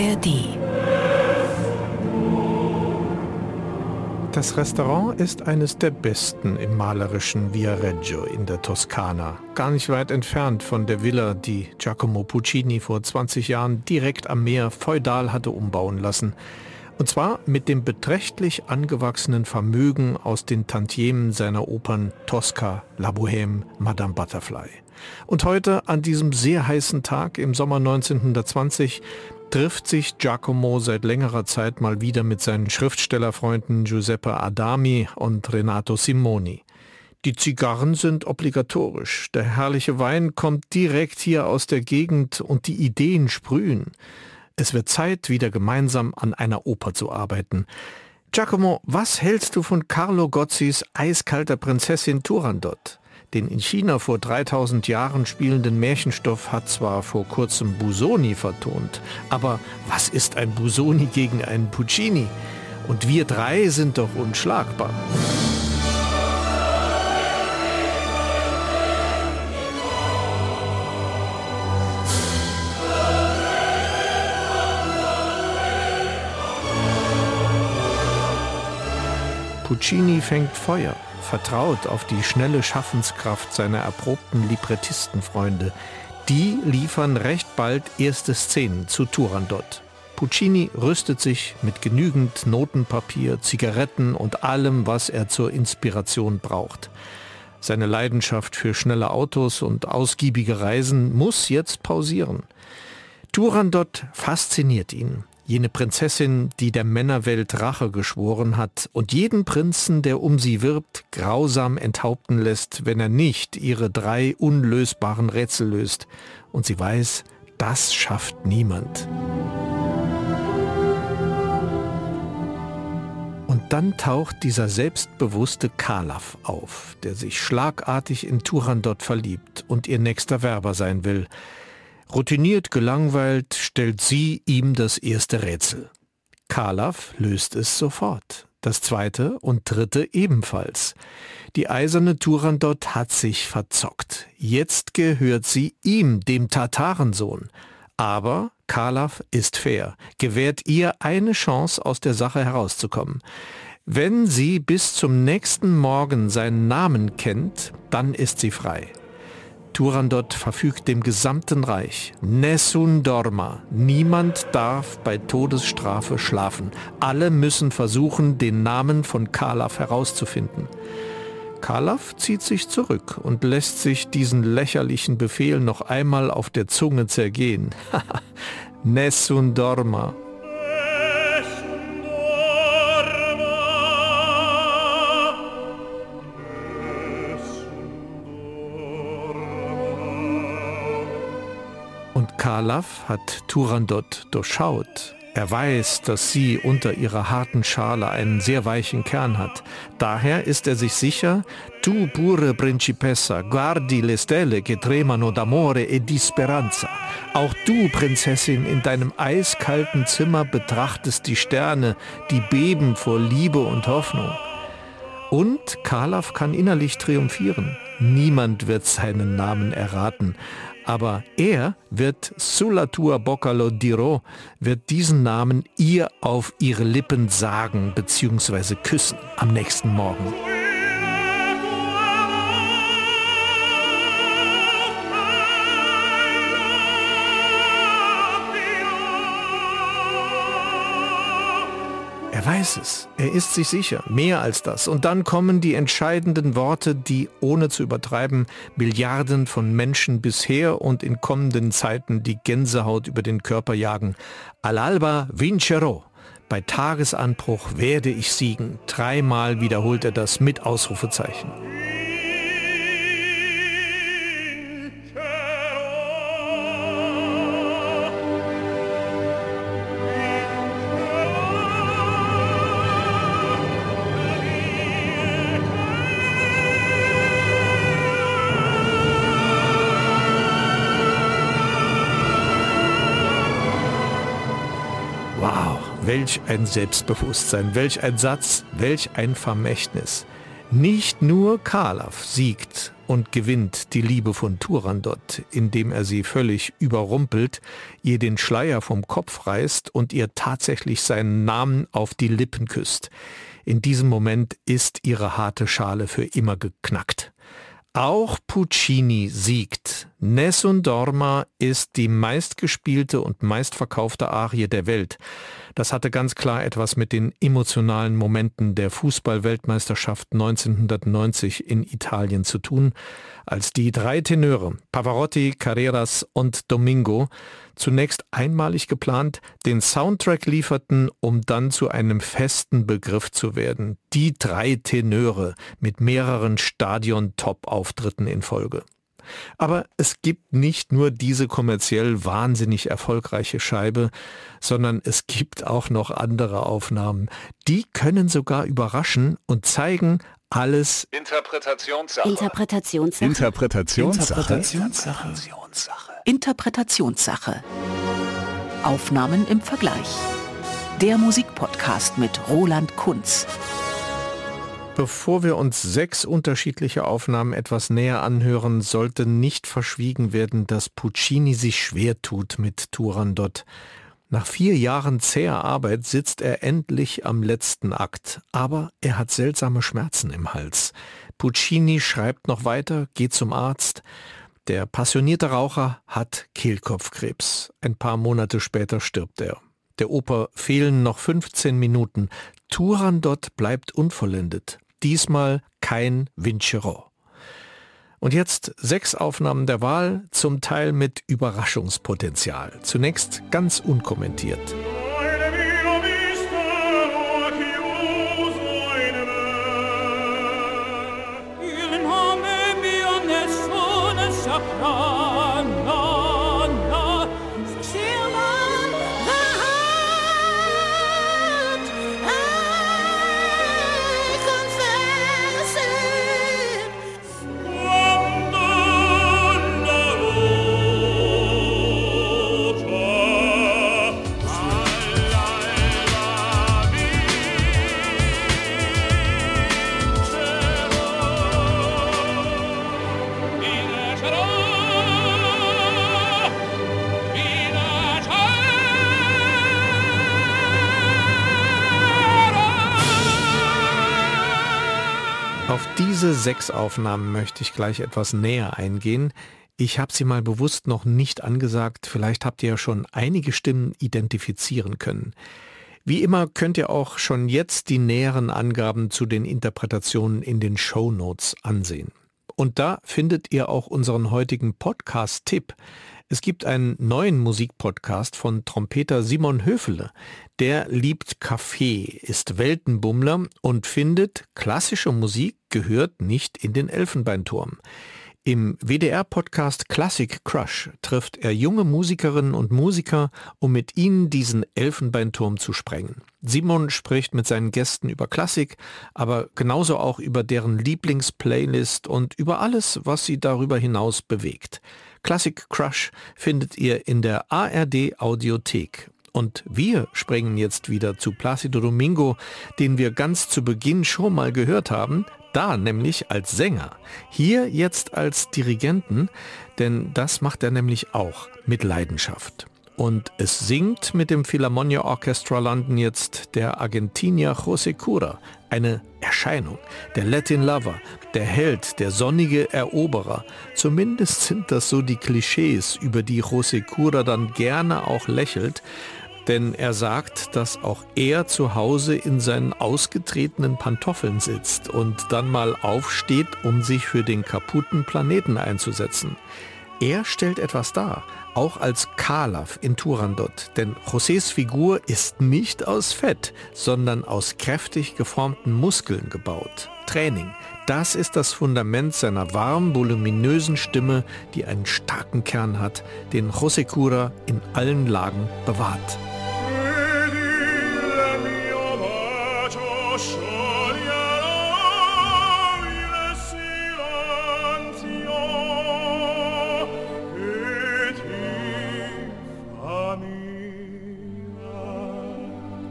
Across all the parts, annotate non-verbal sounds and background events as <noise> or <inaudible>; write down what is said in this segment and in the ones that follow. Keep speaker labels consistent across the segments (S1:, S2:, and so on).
S1: ARD
S2: Das Restaurant ist eines der besten im malerischen Viareggio in der Toskana. Gar nicht weit entfernt von der Villa, die Giacomo Puccini vor 20 Jahren direkt am Meer feudal hatte umbauen lassen. Und zwar mit dem beträchtlich angewachsenen Vermögen aus den Tantiemen seiner Opern Tosca, La Bohème, Madame Butterfly. Und heute, an diesem sehr heißen Tag im Sommer 1920, trifft sich Giacomo seit längerer Zeit mal wieder mit seinen Schriftstellerfreunden Giuseppe Adami und Renato Simoni. Die Zigarren sind obligatorisch. Der herrliche Wein kommt direkt hier aus der Gegend und die Ideen sprühen. Es wird Zeit, wieder gemeinsam an einer Oper zu arbeiten. Giacomo, was hältst du von Carlo Gozzis Eiskalter Prinzessin Turandot? Den in China vor 3000 Jahren spielenden Märchenstoff hat zwar vor kurzem Busoni vertont, aber was ist ein Busoni gegen einen Puccini? Und wir drei sind doch unschlagbar. Puccini fängt Feuer, vertraut auf die schnelle Schaffenskraft seiner erprobten Librettistenfreunde. Die liefern recht bald erste Szenen zu Turandot. Puccini rüstet sich mit genügend Notenpapier, Zigaretten und allem, was er zur Inspiration braucht. Seine Leidenschaft für schnelle Autos und ausgiebige Reisen muss jetzt pausieren. Turandot fasziniert ihn jene Prinzessin, die der Männerwelt Rache geschworen hat und jeden Prinzen, der um sie wirbt, grausam enthaupten lässt, wenn er nicht ihre drei unlösbaren Rätsel löst. Und sie weiß, das schafft niemand. Und dann taucht dieser selbstbewusste Kalaf auf, der sich schlagartig in Turandot verliebt und ihr nächster Werber sein will. Routiniert gelangweilt stellt sie ihm das erste Rätsel. Kalaf löst es sofort. Das zweite und dritte ebenfalls. Die eiserne Turandot hat sich verzockt. Jetzt gehört sie ihm, dem Tatarensohn. Aber Kalaf ist fair, gewährt ihr eine Chance, aus der Sache herauszukommen. Wenn sie bis zum nächsten Morgen seinen Namen kennt, dann ist sie frei. Turandot verfügt dem gesamten Reich. Nessun dorma. Niemand darf bei Todesstrafe schlafen. Alle müssen versuchen, den Namen von Kalaf herauszufinden. Kalaf zieht sich zurück und lässt sich diesen lächerlichen Befehl noch einmal auf der Zunge zergehen. <laughs> Nessun dorma. Kalaf hat Turandot durchschaut. Er weiß, dass sie unter ihrer harten Schale einen sehr weichen Kern hat. Daher ist er sich sicher, tu pure principessa, guardi le stelle che tremano d'amore e di speranza. Auch du, Prinzessin, in deinem eiskalten Zimmer betrachtest die Sterne, die beben vor Liebe und Hoffnung. Und Kalaf kann innerlich triumphieren. Niemand wird seinen Namen erraten aber er wird Sulatua Boccalo Diro, wird diesen Namen ihr auf ihre Lippen sagen bzw. küssen am nächsten Morgen. Er weiß es, er ist sich sicher, mehr als das. Und dann kommen die entscheidenden Worte, die, ohne zu übertreiben, Milliarden von Menschen bisher und in kommenden Zeiten die Gänsehaut über den Körper jagen. All'alba vincerò. Bei Tagesanbruch werde ich siegen. Dreimal wiederholt er das mit Ausrufezeichen. Welch ein Selbstbewusstsein, welch ein Satz, welch ein Vermächtnis. Nicht nur Kalaf siegt, und gewinnt die Liebe von Turandot, indem er sie völlig überrumpelt, ihr den Schleier vom Kopf reißt und ihr tatsächlich seinen Namen auf die Lippen küsst. In diesem Moment ist ihre harte Schale für immer geknackt. Auch Puccini siegt. Nessun Dorma ist die meistgespielte und meistverkaufte Arie der Welt. Das hatte ganz klar etwas mit den emotionalen Momenten der Fußball-Weltmeisterschaft 1990 in Italien zu tun, als die drei Tenöre Pavarotti, Carreras und Domingo zunächst einmalig geplant den Soundtrack lieferten, um dann zu einem festen Begriff zu werden. Die drei Tenöre mit mehreren Stadion-Top-Auftritten in Folge. Aber es gibt nicht nur diese kommerziell wahnsinnig erfolgreiche Scheibe, sondern es gibt auch noch andere Aufnahmen. Die können sogar überraschen und zeigen alles
S1: Interpretationssache.
S3: Interpretationssache.
S1: Interpretationssache.
S3: Interpretationssache. Interpretationssache. Aufnahmen im Vergleich. Der Musikpodcast mit Roland Kunz.
S2: Bevor wir uns sechs unterschiedliche Aufnahmen etwas näher anhören, sollte nicht verschwiegen werden, dass Puccini sich schwer tut mit Turandot. Nach vier Jahren zäher Arbeit sitzt er endlich am letzten Akt, aber er hat seltsame Schmerzen im Hals. Puccini schreibt noch weiter, geht zum Arzt. Der passionierte Raucher hat Kehlkopfkrebs. Ein paar Monate später stirbt er. Der Oper fehlen noch 15 Minuten. Turandot bleibt unvollendet diesmal kein Vincerò. Und jetzt sechs Aufnahmen der Wahl, zum Teil mit Überraschungspotenzial. Zunächst ganz unkommentiert. Sechs Aufnahmen möchte ich gleich etwas näher eingehen. Ich habe sie mal bewusst noch nicht angesagt, vielleicht habt ihr ja schon einige Stimmen identifizieren können. Wie immer könnt ihr auch schon jetzt die näheren Angaben zu den Interpretationen in den Show Notes ansehen. Und da findet ihr auch unseren heutigen Podcast-Tipp. Es gibt einen neuen Musikpodcast von Trompeter Simon Höfele. Der liebt Kaffee, ist Weltenbummler und findet, klassische Musik gehört nicht in den Elfenbeinturm. Im WDR-Podcast Classic Crush trifft er junge Musikerinnen und Musiker, um mit ihnen diesen Elfenbeinturm zu sprengen. Simon spricht mit seinen Gästen über Klassik, aber genauso auch über deren Lieblingsplaylist und über alles, was sie darüber hinaus bewegt. Classic Crush findet ihr in der ARD Audiothek. Und wir springen jetzt wieder zu Placido Domingo, den wir ganz zu Beginn schon mal gehört haben, da nämlich als Sänger, hier jetzt als Dirigenten, denn das macht er nämlich auch mit Leidenschaft. Und es singt mit dem Philharmonia Orchestra London jetzt der Argentinier José Cura, eine Erscheinung, der Latin Lover, der Held, der sonnige Eroberer. Zumindest sind das so die Klischees, über die José Cura dann gerne auch lächelt, denn er sagt, dass auch er zu Hause in seinen ausgetretenen Pantoffeln sitzt und dann mal aufsteht, um sich für den kaputten Planeten einzusetzen. Er stellt etwas dar, auch als Kalaf in Turandot, denn Josés Figur ist nicht aus Fett, sondern aus kräftig geformten Muskeln gebaut. Training, das ist das Fundament seiner warm voluminösen Stimme, die einen starken Kern hat, den José Cura in allen Lagen bewahrt.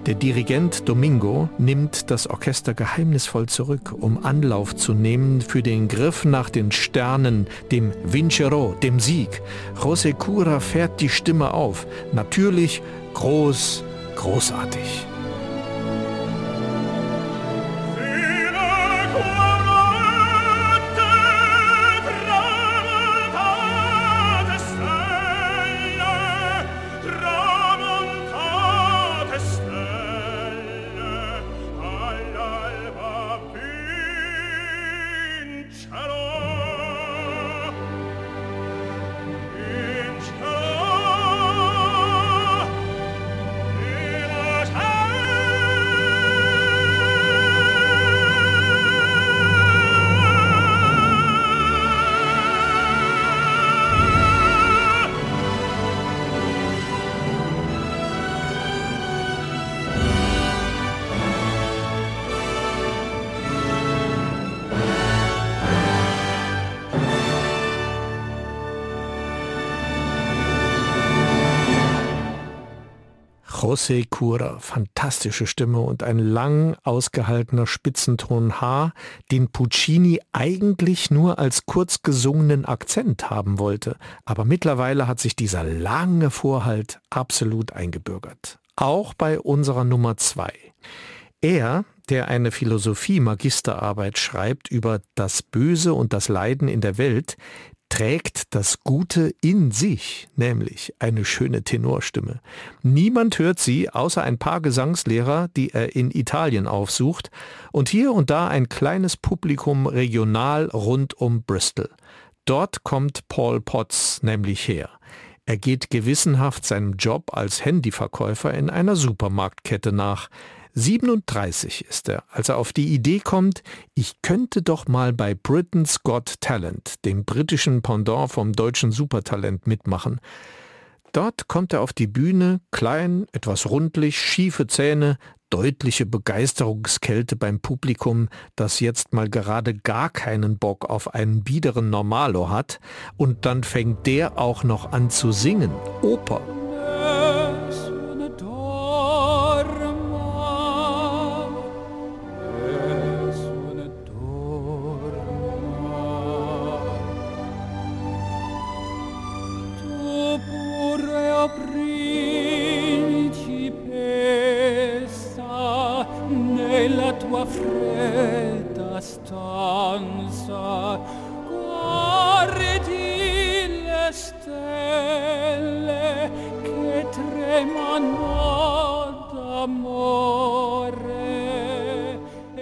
S2: Der Dirigent Domingo nimmt das Orchester geheimnisvoll zurück, um Anlauf zu nehmen für den Griff nach den Sternen, dem Vincero, dem Sieg. José Cura fährt die Stimme auf. Natürlich, groß, großartig. José Cura, fantastische Stimme und ein lang ausgehaltener Spitzenton H, den Puccini eigentlich nur als kurz gesungenen Akzent haben wollte. Aber mittlerweile hat sich dieser lange Vorhalt absolut eingebürgert. Auch bei unserer Nummer zwei. Er, der eine Philosophie-Magisterarbeit schreibt über das Böse und das Leiden in der Welt, trägt das Gute in sich, nämlich eine schöne Tenorstimme. Niemand hört sie, außer ein paar Gesangslehrer, die er in Italien aufsucht, und hier und da ein kleines Publikum regional rund um Bristol. Dort kommt Paul Potts nämlich her. Er geht gewissenhaft seinem Job als Handyverkäufer in einer Supermarktkette nach. 37 ist er, als er auf die Idee kommt, ich könnte doch mal bei Britain's Got Talent, dem britischen Pendant vom deutschen Supertalent, mitmachen. Dort kommt er auf die Bühne, klein, etwas rundlich, schiefe Zähne, deutliche Begeisterungskälte beim Publikum, das jetzt mal gerade gar keinen Bock auf einen biederen Normalo hat, und dann fängt der auch noch an zu singen, Oper.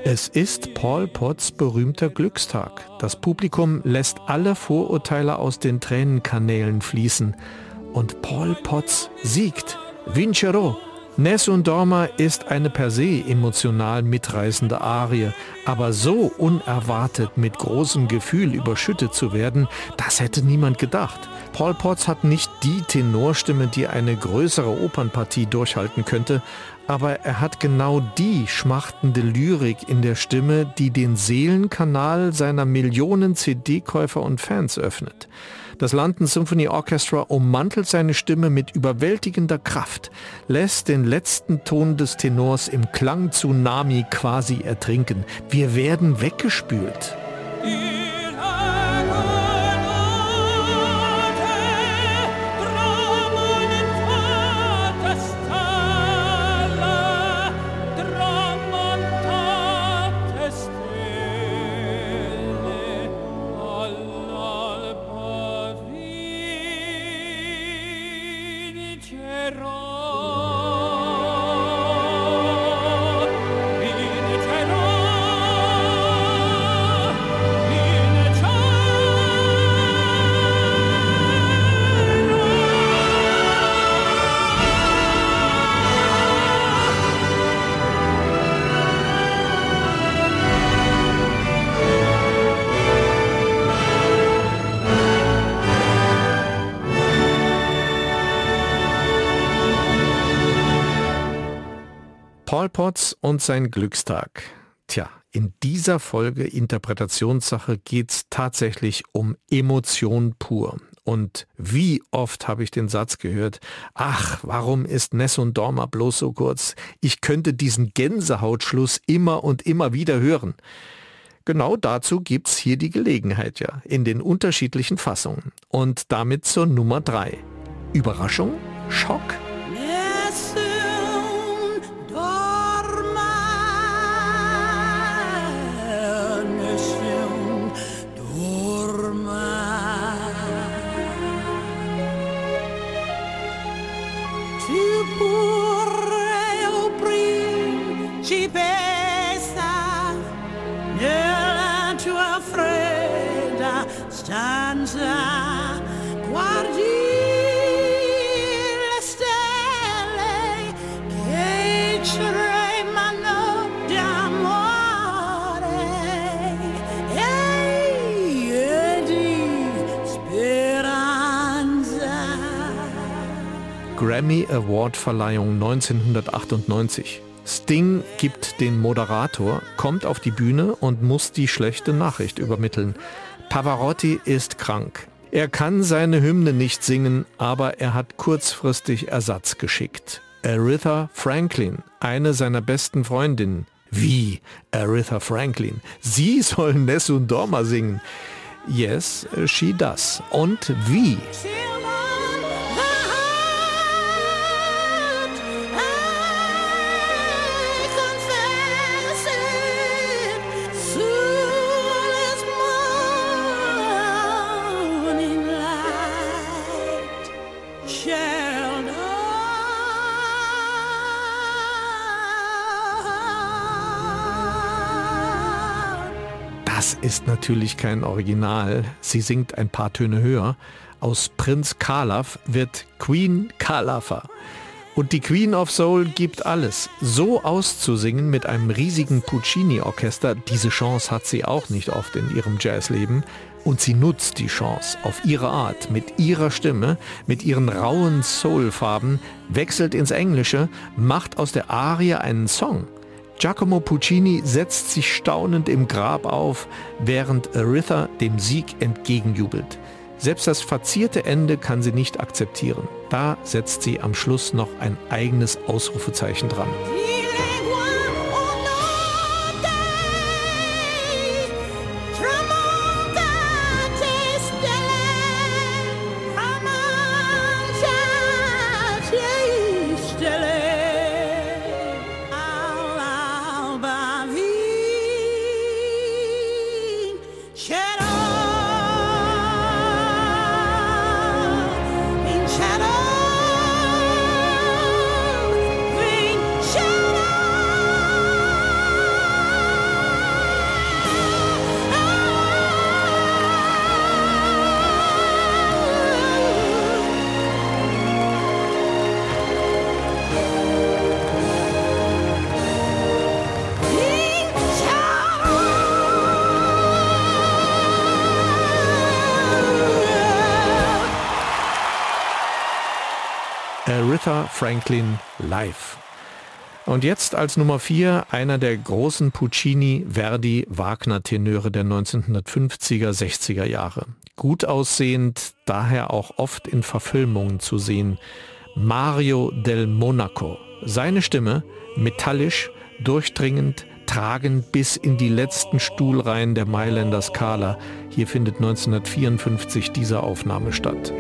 S2: Es ist Paul Potts berühmter Glückstag. Das Publikum lässt alle Vorurteile aus den Tränenkanälen fließen. Und Paul Potts siegt. Vincero. Nessun Dorma ist eine per se emotional mitreißende Arie, aber so unerwartet mit großem Gefühl überschüttet zu werden, das hätte niemand gedacht. Paul Potts hat nicht die Tenorstimme, die eine größere Opernpartie durchhalten könnte, aber er hat genau die schmachtende Lyrik in der Stimme, die den Seelenkanal seiner Millionen CD-Käufer und Fans öffnet. Das London Symphony Orchestra ummantelt seine Stimme mit überwältigender Kraft, lässt den letzten Ton des Tenors im Klang-Tsunami quasi ertrinken. Wir werden weggespült. Paul Potts und sein Glückstag. Tja, in dieser Folge Interpretationssache geht es tatsächlich um Emotion pur. Und wie oft habe ich den Satz gehört, ach, warum ist Nessun Dorma bloß so kurz? Ich könnte diesen Gänsehautschluss immer und immer wieder hören. Genau dazu gibt's hier die Gelegenheit ja, in den unterschiedlichen Fassungen. Und damit zur Nummer drei. Überraschung? Schock? Grammy Award Verleihung 1998. Sting gibt den Moderator, kommt auf die Bühne und muss die schlechte Nachricht übermitteln. Pavarotti ist krank. Er kann seine Hymne nicht singen, aber er hat kurzfristig Ersatz geschickt. Aretha Franklin, eine seiner besten Freundinnen. Wie? Aretha Franklin. Sie soll Nessun Dorma singen. Yes, she does. Und wie? Ist natürlich kein Original. Sie singt ein paar Töne höher. Aus Prinz Kalaf wird Queen Kalafa. Und die Queen of Soul gibt alles. So auszusingen mit einem riesigen Puccini-Orchester, diese Chance hat sie auch nicht oft in ihrem Jazzleben. Und sie nutzt die Chance auf ihre Art, mit ihrer Stimme, mit ihren rauen Soul-Farben, wechselt ins Englische, macht aus der Arie einen Song. Giacomo Puccini setzt sich staunend im Grab auf, während Aretha dem Sieg entgegenjubelt. Selbst das verzierte Ende kann sie nicht akzeptieren. Da setzt sie am Schluss noch ein eigenes Ausrufezeichen dran. Aretha Franklin live. Und jetzt als Nummer 4 einer der großen Puccini, Verdi, Wagner-Tenöre der 1950er, 60er Jahre. Gut aussehend, daher auch oft in Verfilmungen zu sehen. Mario del Monaco. Seine Stimme, metallisch, durchdringend, tragend bis in die letzten Stuhlreihen der Mailänder Skala. Hier findet 1954 diese Aufnahme statt.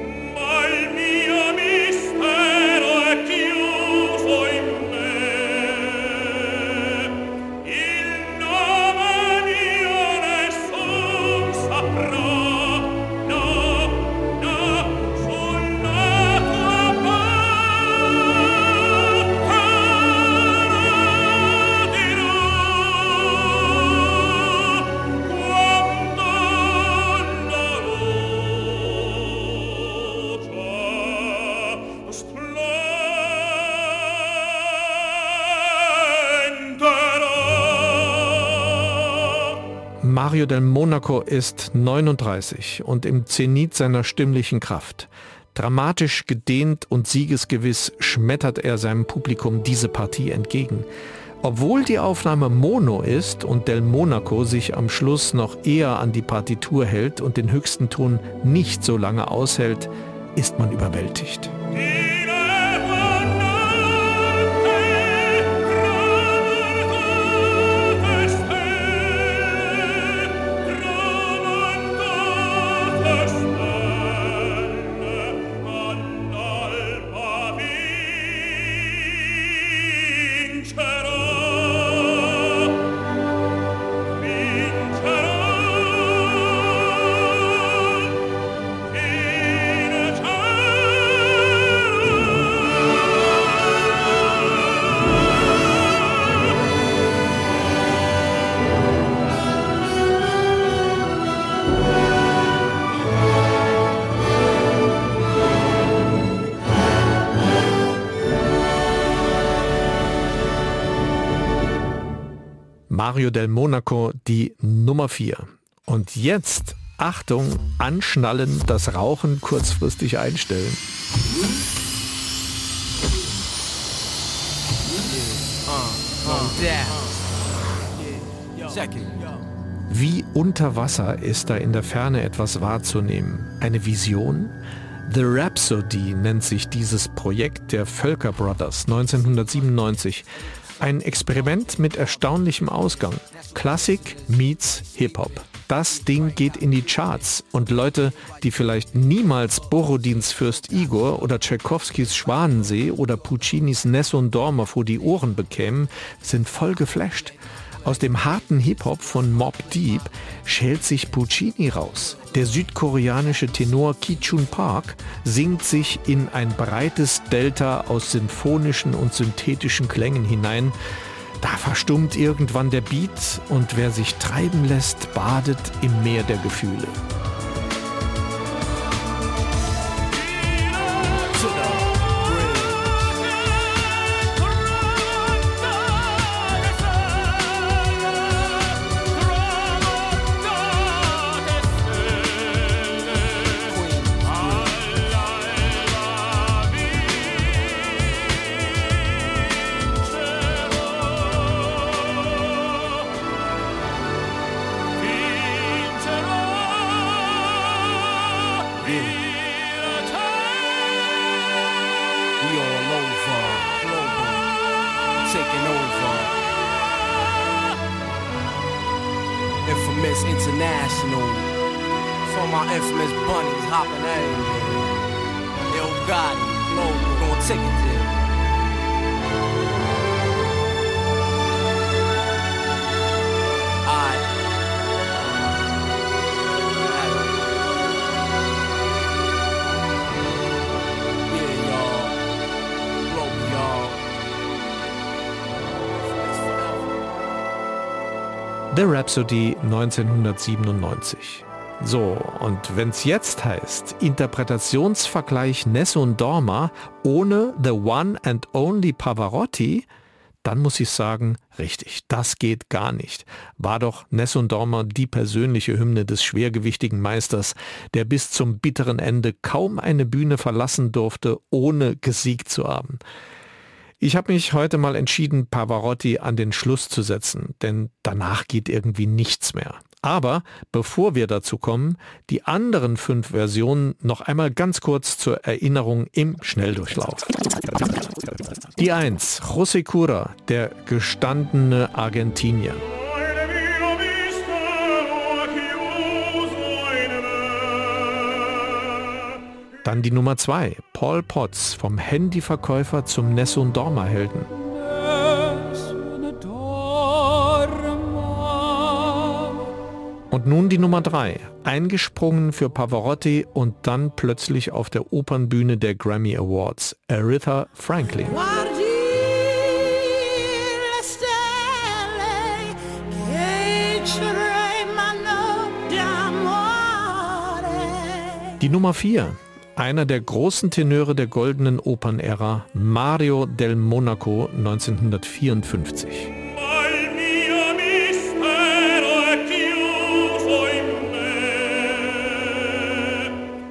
S2: Mario del Monaco ist 39 und im Zenit seiner stimmlichen Kraft. Dramatisch gedehnt und siegesgewiss schmettert er seinem Publikum diese Partie entgegen. Obwohl die Aufnahme Mono ist und Del Monaco sich am Schluss noch eher an die Partitur hält und den höchsten Ton nicht so lange aushält, ist man überwältigt. Mario del Monaco die Nummer 4. Und jetzt, Achtung, anschnallen, das Rauchen kurzfristig einstellen. Wie unter Wasser ist da in der Ferne etwas wahrzunehmen? Eine Vision? The Rhapsody nennt sich dieses Projekt der Völker Brothers 1997. Ein Experiment mit erstaunlichem Ausgang. Klassik meets Hip-Hop. Das Ding geht in die Charts und Leute, die vielleicht niemals Borodins Fürst Igor oder Tchaikovskis Schwanensee oder Puccinis Nessun Dorma vor die Ohren bekämen, sind voll geflasht. Aus dem harten Hip-Hop von Mob Deep schält sich Puccini raus. Der südkoreanische Tenor Ki Chun Park singt sich in ein breites Delta aus symphonischen und synthetischen Klängen hinein. Da verstummt irgendwann der Beat und wer sich treiben lässt, badet im Meer der Gefühle. The Rhapsody 1997. So, und wenn's jetzt heißt, Interpretationsvergleich Nessun Dorma ohne The One and Only Pavarotti, dann muss ich sagen, richtig, das geht gar nicht. War doch Nessun Dorma die persönliche Hymne des schwergewichtigen Meisters, der bis zum bitteren Ende kaum eine Bühne verlassen durfte, ohne gesiegt zu haben. Ich habe mich heute mal entschieden, Pavarotti an den Schluss zu setzen, denn danach geht irgendwie nichts mehr. Aber bevor wir dazu kommen, die anderen fünf Versionen noch einmal ganz kurz zur Erinnerung im Schnelldurchlauf. Die 1, José Cura, der gestandene Argentinier. Dann die Nummer 2, Paul Potts, vom Handyverkäufer zum Nessun Dorma Helden. Und nun die Nummer 3, eingesprungen für Pavarotti und dann plötzlich auf der Opernbühne der Grammy Awards, Aretha Franklin. Die Nummer 4, einer der großen Tenöre der goldenen Opernära, Mario del Monaco 1954.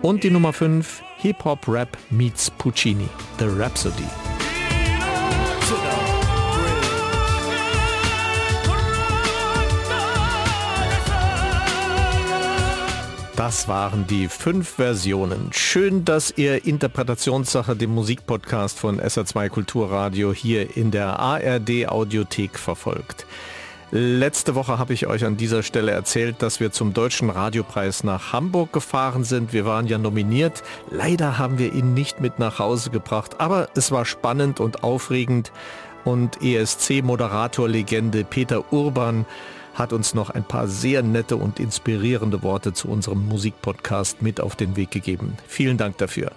S2: Und die Nummer 5, Hip-Hop-Rap meets Puccini, The Rhapsody. Das waren die fünf Versionen. Schön, dass ihr Interpretationssache, dem Musikpodcast von SA2 Kulturradio hier in der ARD Audiothek verfolgt. Letzte Woche habe ich euch an dieser Stelle erzählt, dass wir zum Deutschen Radiopreis nach Hamburg gefahren sind. Wir waren ja nominiert. Leider haben wir ihn nicht mit nach Hause gebracht, aber es war spannend und aufregend. Und ESC-Moderator-Legende Peter Urban hat uns noch ein paar sehr nette und inspirierende Worte zu unserem Musikpodcast mit auf den Weg gegeben. Vielen Dank dafür.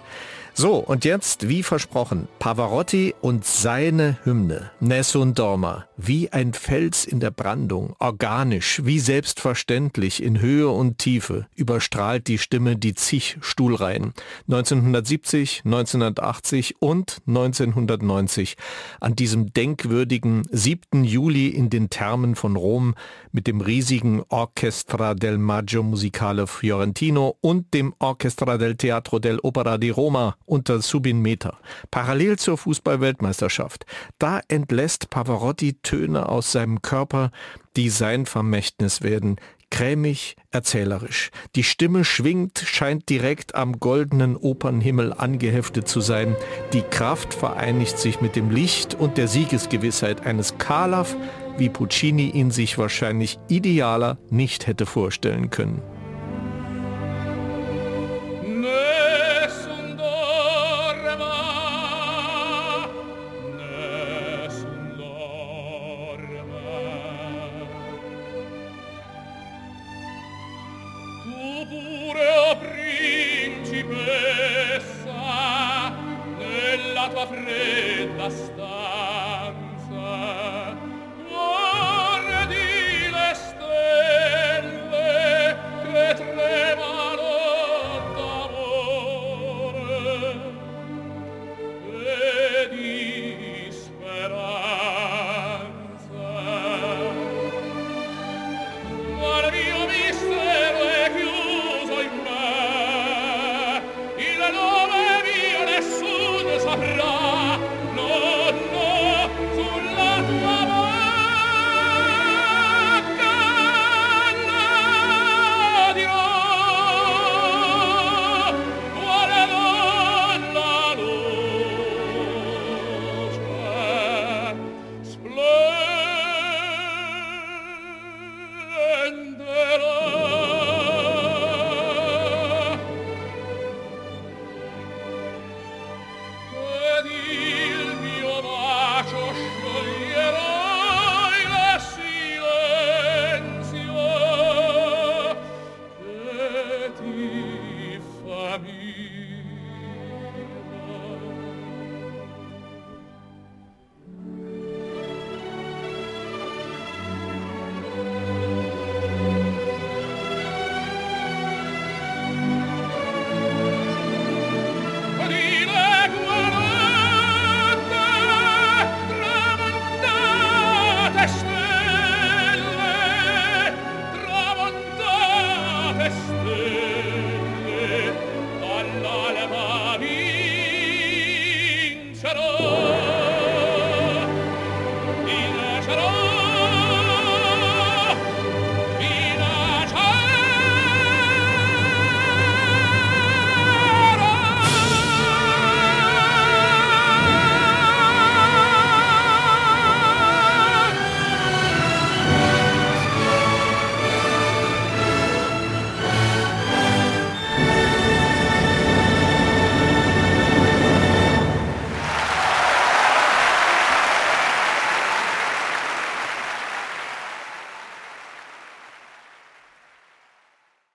S2: So, und jetzt, wie versprochen, Pavarotti und seine Hymne, Nessun Dorma, wie ein Fels in der Brandung, organisch, wie selbstverständlich, in Höhe und Tiefe, überstrahlt die Stimme die zig Stuhlreihen. 1970, 1980 und 1990, an diesem denkwürdigen 7. Juli in den Thermen von Rom mit dem riesigen Orchestra del Maggio Musicale Fiorentino und dem Orchestra del Teatro dell'Opera di Roma unter Subin Meter. Parallel zur Fußballweltmeisterschaft. Da entlässt Pavarotti Töne aus seinem Körper, die sein Vermächtnis werden. Krämig, erzählerisch. Die Stimme schwingt, scheint direkt am goldenen Opernhimmel angeheftet zu sein. Die Kraft vereinigt sich mit dem Licht und der Siegesgewissheit eines Kalaf, wie Puccini ihn sich wahrscheinlich idealer nicht hätte vorstellen können.